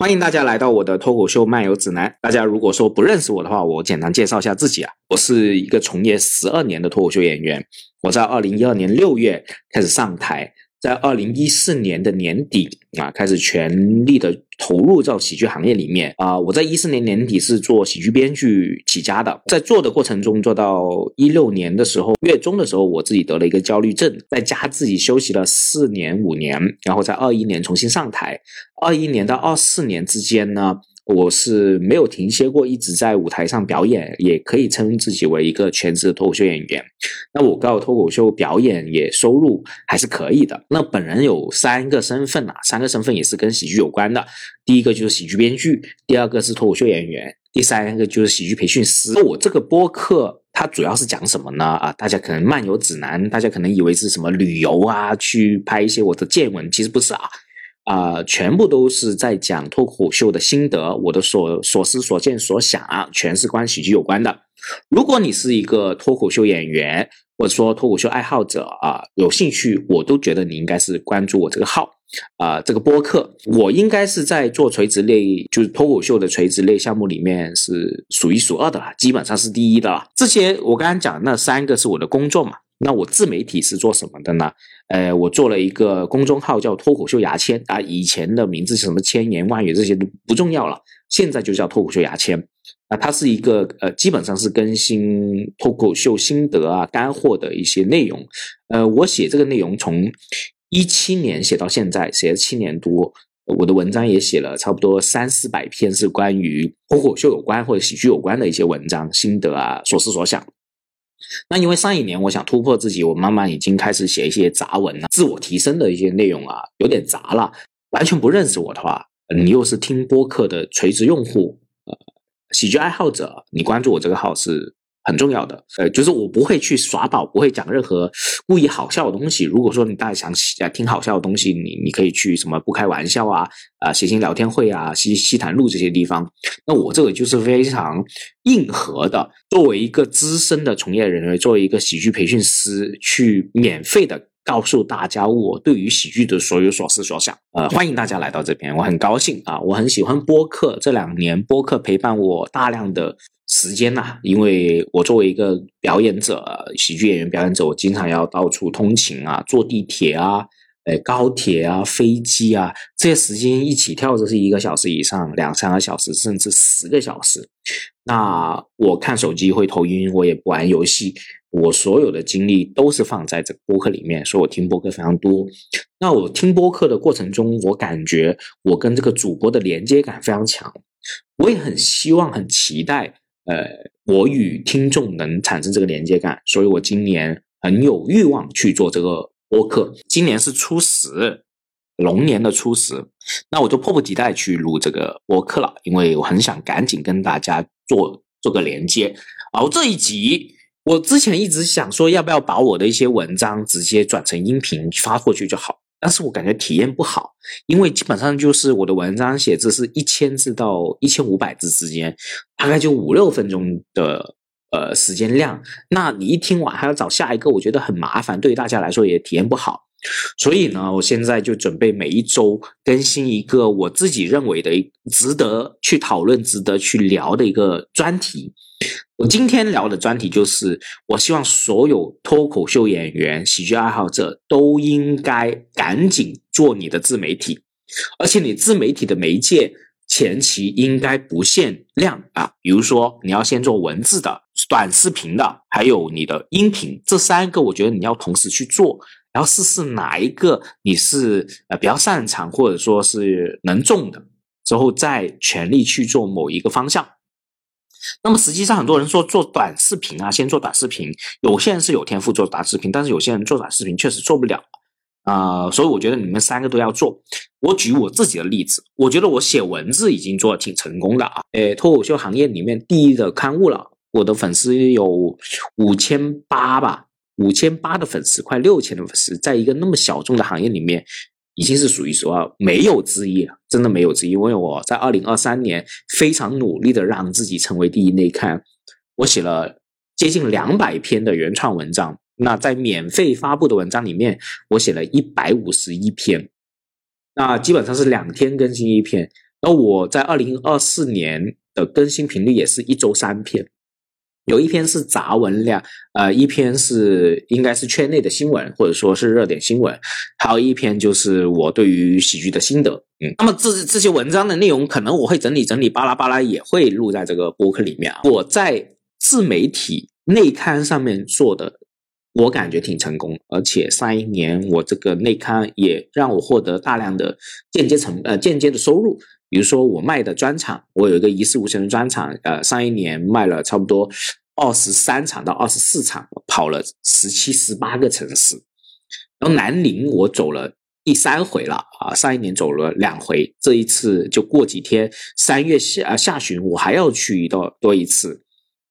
欢迎大家来到我的脱口秀漫游指南。大家如果说不认识我的话，我简单介绍一下自己啊，我是一个从业十二年的脱口秀演员。我在二零一二年六月开始上台。在二零一四年的年底啊，开始全力的投入到喜剧行业里面啊。我在一四年年底是做喜剧编剧起家的，在做的过程中，做到一六年的时候，月中的时候，我自己得了一个焦虑症，在家自己休息了四年五年，然后在二一年重新上台。二一年到二四年之间呢。我是没有停歇过，一直在舞台上表演，也可以称自己为一个全职的脱口秀演员。那我告脱口秀表演也收入还是可以的。那本人有三个身份啊，三个身份也是跟喜剧有关的。第一个就是喜剧编剧，第二个是脱口秀演员，第三个就是喜剧培训师。那我这个播客它主要是讲什么呢？啊，大家可能漫游指南，大家可能以为是什么旅游啊，去拍一些我的见闻，其实不是啊。啊，全部都是在讲脱口秀的心得，我的所所思所见所想啊，全是关喜剧有关的。如果你是一个脱口秀演员，或者说脱口秀爱好者啊，有兴趣，我都觉得你应该是关注我这个号啊，这个播客，我应该是在做垂直类，就是脱口秀的垂直类项目里面是数一数二的了，基本上是第一的了。这些我刚刚讲那三个是我的工作嘛。那我自媒体是做什么的呢？呃，我做了一个公众号叫脱口秀牙签啊，以前的名字是什么千言万语这些都不重要了，现在就叫脱口秀牙签啊。它是一个呃，基本上是更新脱口秀心得啊、干货的一些内容。呃，我写这个内容从一七年写到现在，写了七年多，我的文章也写了差不多三四百篇，是关于脱口秀有关或者喜剧有关的一些文章心得啊、所思所想。那因为上一年我想突破自己，我慢慢已经开始写一些杂文了，自我提升的一些内容啊，有点杂了。完全不认识我的话，你又是听播客的垂直用户，呃，喜剧爱好者，你关注我这个号是。很重要的，呃，就是我不会去耍宝，不会讲任何故意好笑的东西。如果说你大家想听好笑的东西，你你可以去什么不开玩笑啊，啊，谐星聊天会啊，西西谈路这些地方。那我这个就是非常硬核的，作为一个资深的从业人员，作为一个喜剧培训师，去免费的告诉大家我对于喜剧的所有所思所想。呃，欢迎大家来到这边，我很高兴啊，我很喜欢播客，这两年播客陪伴我大量的。时间呐，因为我作为一个表演者，喜剧演员表演者，我经常要到处通勤啊，坐地铁啊，呃，高铁啊，飞机啊，这些时间一起跳着是一个小时以上，两三个小时，甚至十个小时。那我看手机会头晕，我也不玩游戏，我所有的精力都是放在这个播客里面，所以我听播客非常多。那我听播客的过程中，我感觉我跟这个主播的连接感非常强，我也很希望、很期待。呃，我与听众能产生这个连接感，所以我今年很有欲望去做这个播客。今年是初十，龙年的初十，那我就迫不及待去录这个播客了，因为我很想赶紧跟大家做做个连接。然后这一集，我之前一直想说，要不要把我的一些文章直接转成音频发过去就好。但是我感觉体验不好，因为基本上就是我的文章写字是一千字到一千五百字之间，大概就五六分钟的呃时间量。那你一听完还要找下一个，我觉得很麻烦，对于大家来说也体验不好。所以呢，我现在就准备每一周更新一个我自己认为的值得去讨论、值得去聊的一个专题。我今天聊的专题就是，我希望所有脱口秀演员、喜剧爱好者都应该赶紧做你的自媒体，而且你自媒体的媒介前期应该不限量啊，比如说你要先做文字的、短视频的，还有你的音频，这三个我觉得你要同时去做，然后试试哪一个你是呃比较擅长或者说是能中的，之后再全力去做某一个方向。那么实际上，很多人说做短视频啊，先做短视频。有些人是有天赋做短视频，但是有些人做短视频确实做不了啊。所以我觉得你们三个都要做。我举我自己的例子，我觉得我写文字已经做的挺成功的啊。诶，脱口秀行业里面第一的刊物了，我的粉丝有五千八吧，五千八的粉丝，快六千的粉丝，在一个那么小众的行业里面。已经是数一数二，没有之一了，真的没有之一。因为我在二零二三年非常努力的让自己成为第一内刊，我写了接近两百篇的原创文章。那在免费发布的文章里面，我写了一百五十一篇，那基本上是两天更新一篇。那我在二零二四年的更新频率也是一周三篇。有一篇是杂文量，呃，一篇是应该是圈内的新闻，或者说是热点新闻，还有一篇就是我对于喜剧的心得。嗯，那么这这些文章的内容，可能我会整理整理，巴拉巴拉也会录在这个播客里面。我在自媒体内刊上面做的，我感觉挺成功，而且上一年我这个内刊也让我获得大量的间接成呃间接的收入。比如说我卖的专场，我有一个一事无成的专场，呃，上一年卖了差不多二十三场到二十四场，跑了十七、十八个城市。然后南宁我走了第三回了啊，上一年走了两回，这一次就过几天，三月下啊下旬我还要去多多一次。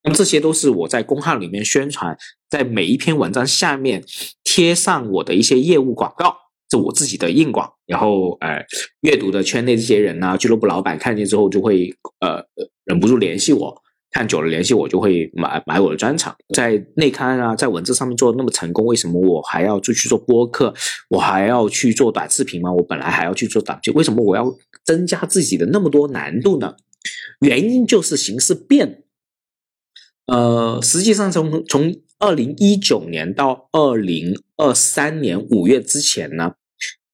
那么这些都是我在公号里面宣传，在每一篇文章下面贴上我的一些业务广告。这我自己的硬广，然后呃，阅读的圈内这些人呢，俱乐部老板看见之后就会呃忍不住联系我，看久了联系我就会买买我的专场，在内刊啊，在文字上面做的那么成功，为什么我还要就去做播客，我还要去做短视频吗？我本来还要去做短剧，为什么我要增加自己的那么多难度呢？原因就是形势变，呃，实际上从从二零一九年到二零二三年五月之前呢，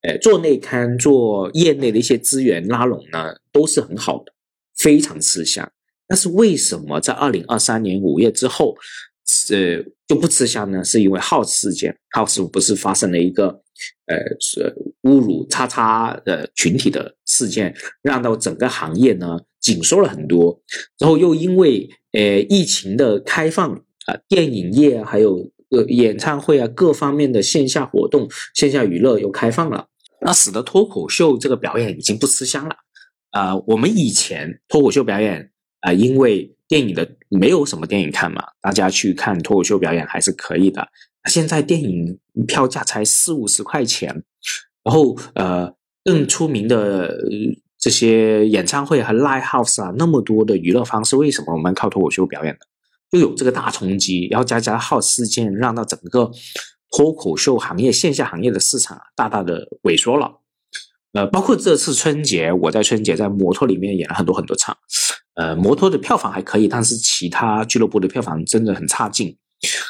呃，做内刊、做业内的一些资源拉拢呢，都是很好的，非常吃香。但是为什么在二零二三年五月之后，呃，就不吃香呢？是因为号事件，号是不是发生了一个呃是侮辱叉叉的群体的事件，让到整个行业呢紧缩了很多。然后又因为呃疫情的开放。啊，电影业还有呃演唱会啊，各方面的线下活动、线下娱乐又开放了，那使得脱口秀这个表演已经不吃香了。啊，我们以前脱口秀表演啊，因为电影的没有什么电影看嘛，大家去看脱口秀表演还是可以的。现在电影票价才四五十块钱，然后呃，更出名的这些演唱会和 live house 啊，那么多的娱乐方式，为什么我们靠脱口秀表演呢？又有这个大冲击，然后加加号事件，让到整个脱口秀行业线下行业的市场大大的萎缩了。呃，包括这次春节，我在春节在摩托里面演了很多很多场，呃，摩托的票房还可以，但是其他俱乐部的票房真的很差劲，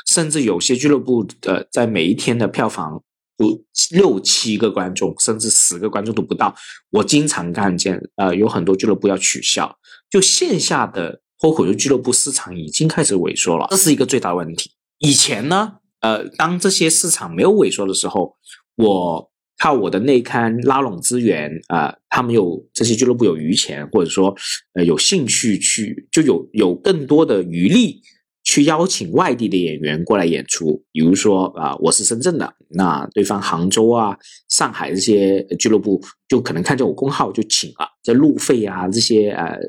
甚至有些俱乐部呃，在每一天的票房都六七个观众，甚至十个观众都不到。我经常看见，呃，有很多俱乐部要取消，就线下的。脱口秀俱乐部市场已经开始萎缩了，这是一个最大的问题。以前呢，呃，当这些市场没有萎缩的时候，我靠我的内刊拉拢资源啊，他们有这些俱乐部有余钱，或者说呃有兴趣去，就有有更多的余力去邀请外地的演员过来演出。比如说啊，我是深圳的，那对方杭州啊、上海这些俱乐部就可能看见我工号就请了，这路费啊这些呃。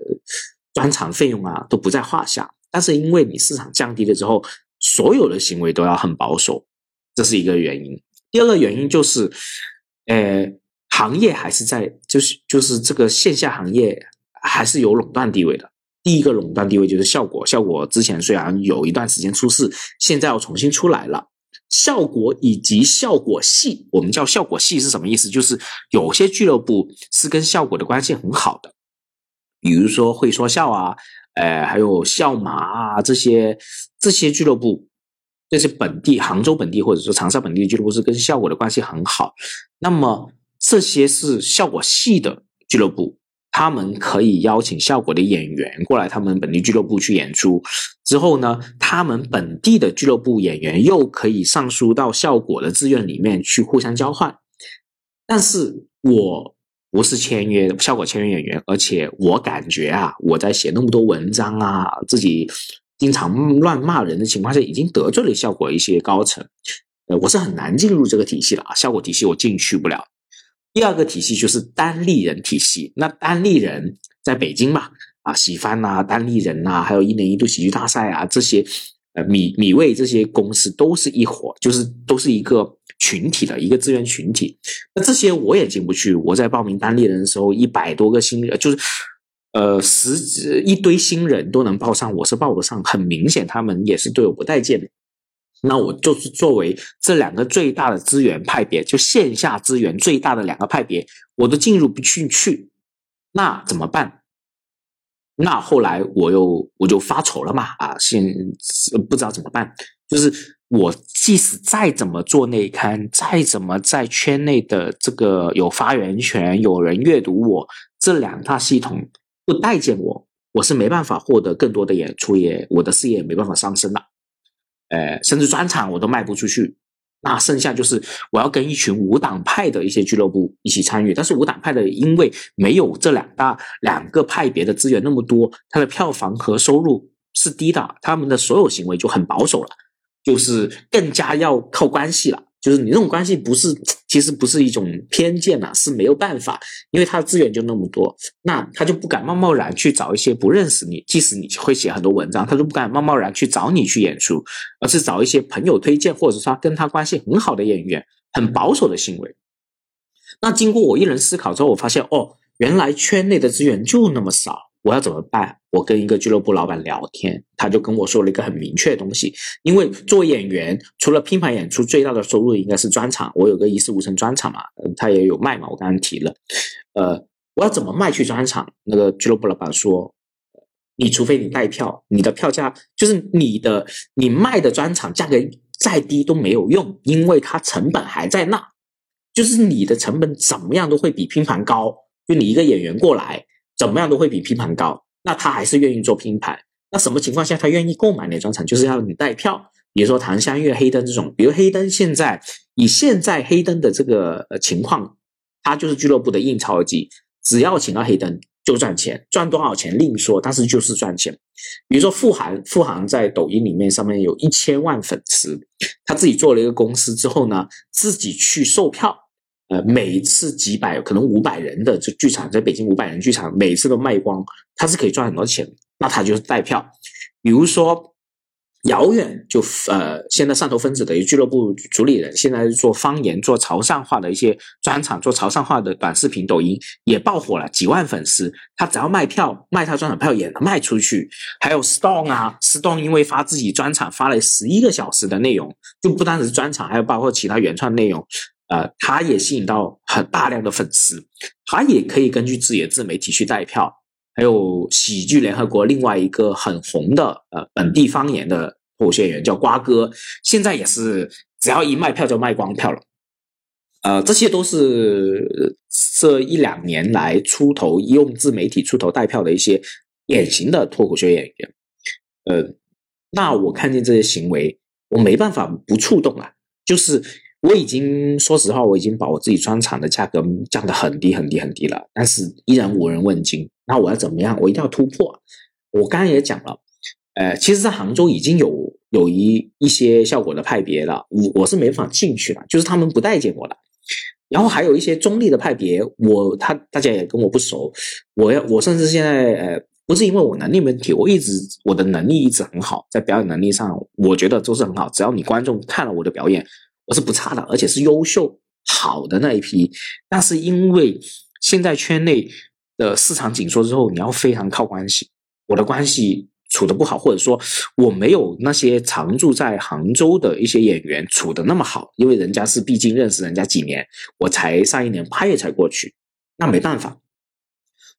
专场费用啊都不在话下，但是因为你市场降低了之后，所有的行为都要很保守，这是一个原因。第二个原因就是，呃，行业还是在，就是就是这个线下行业还是有垄断地位的。第一个垄断地位就是效果，效果之前虽然有一段时间出事，现在要重新出来了。效果以及效果系，我们叫效果系是什么意思？就是有些俱乐部是跟效果的关系很好的。比如说会说笑啊，呃，还有笑马啊，这些这些俱乐部，这些本地杭州本地或者说长沙本地的俱乐部是跟效果的关系很好。那么这些是效果系的俱乐部，他们可以邀请效果的演员过来他们本地俱乐部去演出。之后呢，他们本地的俱乐部演员又可以上书到效果的志愿里面去互相交换。但是我。不是签约效果签约演员，而且我感觉啊，我在写那么多文章啊，自己经常乱骂人的情况下，已经得罪了效果一些高层，呃，我是很难进入这个体系了啊，效果体系我进去不了。第二个体系就是单立人体系，那单立人在北京嘛，啊，喜番呐，单立人呐，还有一年一度喜剧大赛啊，这些呃米米味这些公司都是一伙，就是都是一个。群体的一个资源群体，那这些我也进不去。我在报名单立人的时候，一百多个新，就是呃十几一堆新人都能报上，我是报不上。很明显，他们也是对我不待见。那我就是作为这两个最大的资源派别，就线下资源最大的两个派别，我都进入不进去。那怎么办？那后来我又我就发愁了嘛，啊，现不知道怎么办。就是我即使再怎么做内刊，再怎么在圈内的这个有发言权，有人阅读我，这两大系统不待见我，我是没办法获得更多的演出，也我的事业也没办法上升的。呃，甚至专场我都卖不出去。那剩下就是我要跟一群无党派的一些俱乐部一起参与，但是无党派的因为没有这两大两个派别的资源那么多，他的票房和收入是低的，他们的所有行为就很保守了，就是更加要靠关系了。就是你这种关系不是，其实不是一种偏见呐，是没有办法，因为他的资源就那么多，那他就不敢贸贸然去找一些不认识你，即使你会写很多文章，他都不敢贸贸然去找你去演出，而是找一些朋友推荐，或者说跟他关系很好的演员，很保守的行为。那经过我一人思考之后，我发现哦，原来圈内的资源就那么少。我要怎么办？我跟一个俱乐部老板聊天，他就跟我说了一个很明确的东西。因为做演员，除了拼盘演出，最大的收入应该是专场。我有个一事无成专场嘛，他也有卖嘛。我刚刚提了，呃，我要怎么卖去专场？那个俱乐部老板说，你除非你带票，你的票价就是你的，你卖的专场价格再低都没有用，因为它成本还在那，就是你的成本怎么样都会比拼盘高。就你一个演员过来。怎么样都会比拼盘高，那他还是愿意做拼盘。那什么情况下他愿意购买你的专场？就是要你带票。比如说唐香月、黑灯这种，比如黑灯现在以现在黑灯的这个情况，他就是俱乐部的印钞机，只要请到黑灯就赚钱，赚多少钱另说，但是就是赚钱。比如说傅涵，傅涵在抖音里面上面有一千万粉丝，他自己做了一个公司之后呢，自己去售票。呃，每次几百可能五百人的这剧场，在北京五百人剧场，每次都卖光，他是可以赚很多钱。那他就是带票，比如说遥远就呃，现在汕头分子的一俱乐部主理人，现在做方言、做潮汕话的一些专场，做潮汕话的短视频、抖音也爆火了，几万粉丝。他只要卖票，卖他专场票也能卖出去。还有 Stone 啊，Stone 因为发自己专场发了十一个小时的内容，就不单是专场，还有包括其他原创内容。呃，他也吸引到很大量的粉丝，他也可以根据自己的自媒体去带票。还有喜剧联合国另外一个很红的呃本地方言的脱口秀演员叫瓜哥，现在也是只要一卖票就卖光票了。呃，这些都是这一两年来出头用自媒体出头带票的一些典型的脱口秀演员。呃，那我看见这些行为，我没办法不触动啊，就是。我已经说实话，我已经把我自己专场的价格降得很低很低很低了，但是依然无人问津。那我要怎么样？我一定要突破。我刚刚也讲了，呃，其实，在杭州已经有有一一些效果的派别了，我我是没法进去了，就是他们不待见我了。然后还有一些中立的派别，我他大家也跟我不熟，我要我甚至现在呃，不是因为我能力问题，我一直我的能力一直很好，在表演能力上，我觉得都是很好。只要你观众看了我的表演。我是不差的，而且是优秀好的那一批。但是因为现在圈内的市场紧缩之后，你要非常靠关系。我的关系处的不好，或者说我没有那些常住在杭州的一些演员处的那么好，因为人家是毕竟认识人家几年，我才上一年八月才过去，那没办法。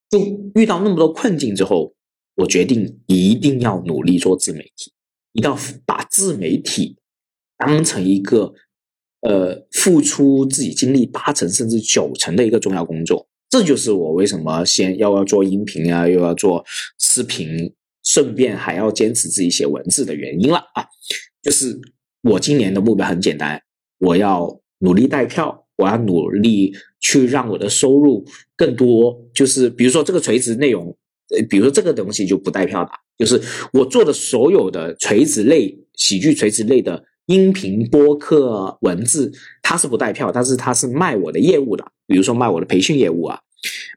就遇到那么多困境之后，我决定一定要努力做自媒体，一定要把自媒体当成一个。呃，付出自己精力八成甚至九成的一个重要工作，这就是我为什么先要要做音频啊，又要做视频，顺便还要坚持自己写文字的原因了啊！就是我今年的目标很简单，我要努力带票，我要努力去让我的收入更多。就是比如说这个垂直内容，呃，比如说这个东西就不带票的，就是我做的所有的垂直类喜剧垂直类的。音频播客文字，它是不带票，但是它是卖我的业务的，比如说卖我的培训业务啊，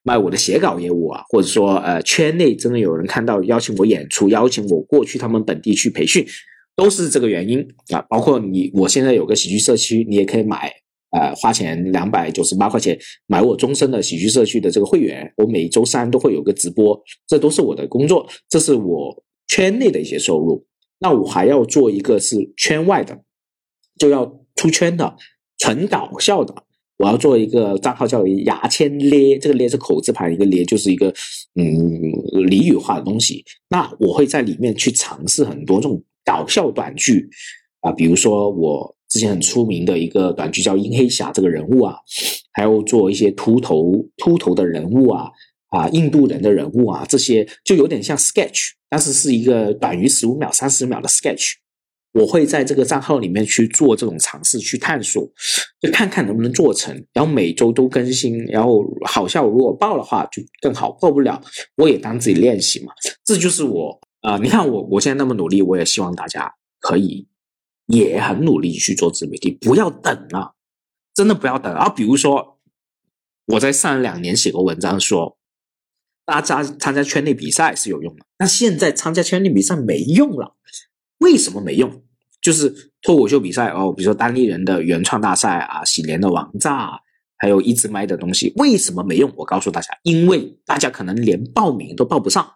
卖我的写稿业务啊，或者说呃圈内真的有人看到邀请我演出，邀请我过去他们本地去培训，都是这个原因啊。包括你，我现在有个喜剧社区，你也可以买，呃，花钱两百九十八块钱买我终身的喜剧社区的这个会员，我每周三都会有个直播，这都是我的工作，这是我圈内的一些收入。那我还要做一个是圈外的，就要出圈的，纯搞笑的，我要做一个账号叫牙签咧，这个咧是口字旁，一个咧就是一个嗯俚语化的东西。那我会在里面去尝试很多这种搞笑短剧啊，比如说我之前很出名的一个短剧叫殷黑侠这个人物啊，还要做一些秃头秃头的人物啊啊印度人的人物啊，这些就有点像 sketch，但是是一个短于十五秒、三十秒的 sketch。我会在这个账号里面去做这种尝试，去探索，就看看能不能做成。然后每周都更新，然后好笑，如果爆的话就更好，爆不了我也当自己练习嘛。这就是我啊！你看我，我现在那么努力，我也希望大家可以也很努力去做自媒体，不要等了，真的不要等啊！比如说我在上两年写过文章说，大家参加圈内比赛是有用的，那现在参加圈内比赛没用了。为什么没用？就是脱口秀比赛哦，比如说单立人的原创大赛啊，喜莲的王炸，还有一直麦的东西，为什么没用？我告诉大家，因为大家可能连报名都报不上。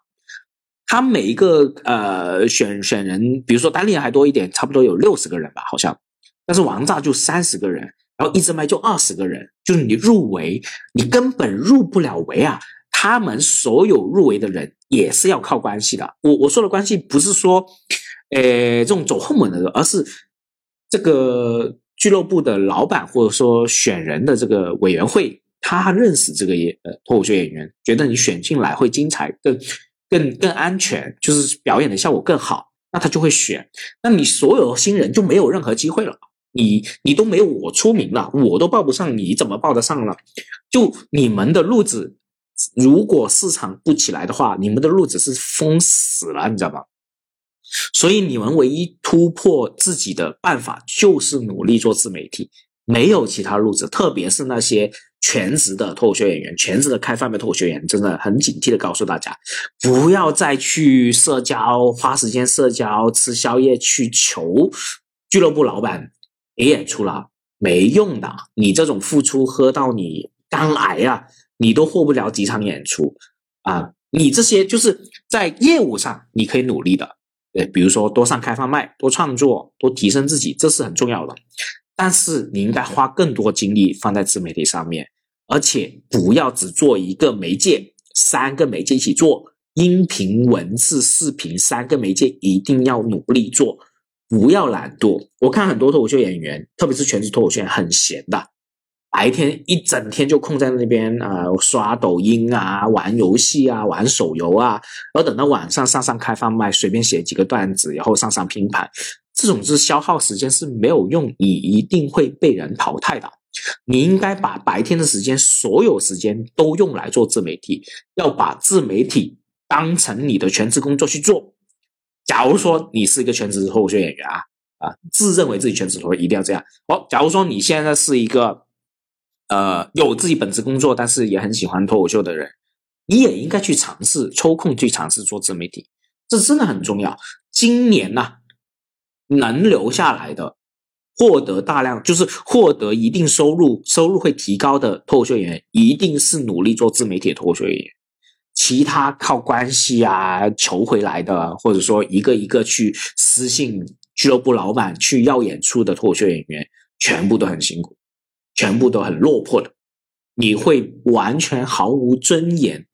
他每一个呃选选人，比如说单立人还多一点，差不多有六十个人吧，好像，但是王炸就三十个人，然后一直麦就二十个人，就是你入围，你根本入不了围啊。他们所有入围的人也是要靠关系的。我我说的关系不是说。呃，这种走后门的，而是这个俱乐部的老板或者说选人的这个委员会，他认识这个演呃脱口秀演员，觉得你选进来会精彩，更更更安全，就是表演的效果更好，那他就会选。那你所有新人就没有任何机会了，你你都没有我出名了，我都报不上，你怎么报得上了？就你们的路子，如果市场不起来的话，你们的路子是封死了，你知道吧？所以你们唯一突破自己的办法就是努力做自媒体，没有其他路子。特别是那些全职的脱口秀演员、全职的开饭的脱口秀演员，真的很警惕的告诉大家，不要再去社交、花时间社交、吃宵夜去求俱乐部老板给演出了，没用的。你这种付出喝到你肝癌啊，你都获不了几场演出啊！你这些就是在业务上你可以努力的。对，比如说多上开放麦，多创作，多提升自己，这是很重要的。但是你应该花更多精力放在自媒体上面，而且不要只做一个媒介，三个媒介一起做，音频、文字、视频三个媒介一定要努力做，不要懒惰。我看很多脱口秀演员，特别是全职脱口秀，很闲的。白天一整天就空在那边啊，刷抖音啊，玩游戏啊，玩手游啊，然后等到晚上上上开放麦，随便写几个段子，然后上上拼盘，这种是消耗时间是没有用，你一定会被人淘汰的。你应该把白天的时间，所有时间都用来做自媒体，要把自媒体当成你的全职工作去做。假如说你是一个全职脱口秀演员啊啊，自认为自己全职脱口一定要这样。哦，假如说你现在是一个。呃，有自己本职工作，但是也很喜欢脱口秀的人，你也应该去尝试抽空去尝试做自媒体，这真的很重要。今年呢，能留下来的，获得大量就是获得一定收入，收入会提高的脱口秀演员，一定是努力做自媒体脱口秀演员。其他靠关系啊求回来的，或者说一个一个去私信俱乐部老板去要演出的脱口秀演员，全部都很辛苦。全部都很落魄的，你会完全毫无尊严。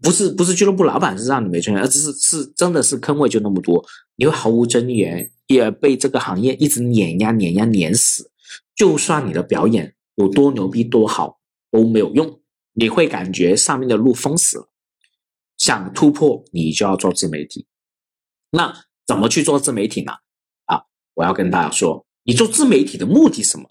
不是不是俱乐部老板是让你没尊严，而只是是真的是坑位就那么多，你会毫无尊严，也被这个行业一直碾压碾压碾死。就算你的表演有多牛逼多好都没有用，你会感觉上面的路封死了。想突破，你就要做自媒体。那怎么去做自媒体呢？啊，我要跟大家说，你做自媒体的目的什么？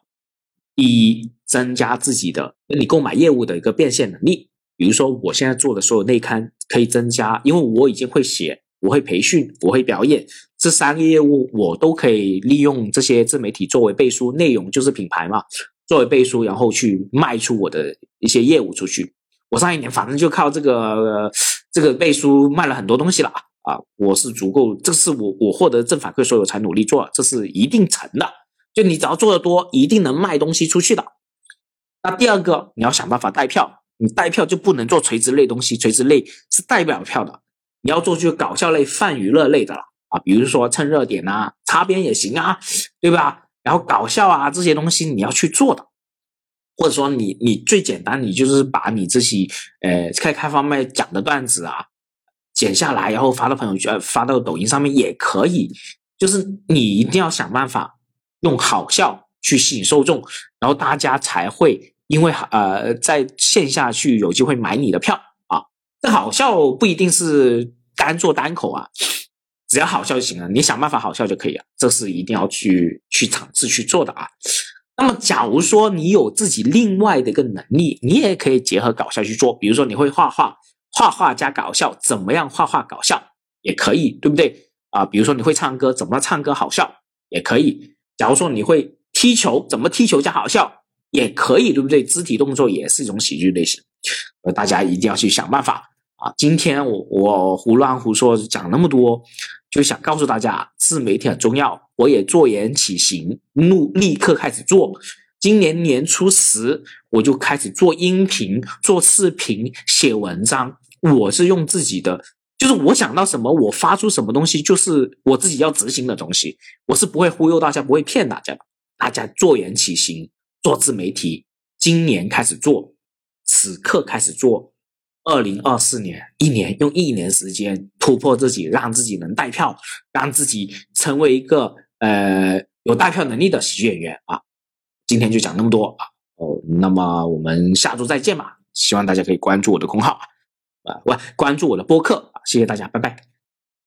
第一，增加自己的你购买业务的一个变现能力。比如说，我现在做的所有内刊可以增加，因为我已经会写，我会培训，我会表演，这三个业务我都可以利用这些自媒体作为背书，内容就是品牌嘛，作为背书，然后去卖出我的一些业务出去。我上一年反正就靠这个这个背书卖了很多东西了啊！我是足够，这是我我获得正反馈，所以我才努力做，这是一定成的。就你只要做的多，一定能卖东西出去的。那第二个，你要想办法带票。你带票就不能做垂直类东西，垂直类是带不了票的。你要做就搞笑类、泛娱乐类的了啊，比如说蹭热点啊、擦边也行啊，对吧？然后搞笑啊这些东西你要去做的，或者说你你最简单，你就是把你自己呃开开方麦讲的段子啊剪下来，然后发到朋友圈、发到抖音上面也可以。就是你一定要想办法用好笑去吸引受众，然后大家才会因为呃在线下去有机会买你的票啊。这好笑不一定是单做单口啊，只要好笑就行了。你想办法好笑就可以了，这是一定要去去尝试去做的啊。那么，假如说你有自己另外的一个能力，你也可以结合搞笑去做。比如说，你会画画，画画加搞笑，怎么样画画搞笑也可以，对不对？啊，比如说你会唱歌，怎么唱歌好笑也可以。假如说你会踢球，怎么踢球加好笑也可以，对不对？肢体动作也是一种喜剧类型，呃，大家一定要去想办法啊。今天我我胡乱胡说讲那么多，就想告诉大家，自媒体很重要。我也坐言起行，怒立刻开始做。今年年初时，我就开始做音频、做视频、写文章。我是用自己的。就是我想到什么，我发出什么东西，就是我自己要执行的东西。我是不会忽悠大家，不会骗大家的。大家坐言起行，做自媒体，今年开始做，此刻开始做。二零二四年一年，用一年时间突破自己，让自己能带票，让自己成为一个呃有带票能力的喜剧演员啊！今天就讲那么多啊哦，那么我们下周再见吧。希望大家可以关注我的公号。啊，关关注我的播客啊！谢谢大家，拜拜。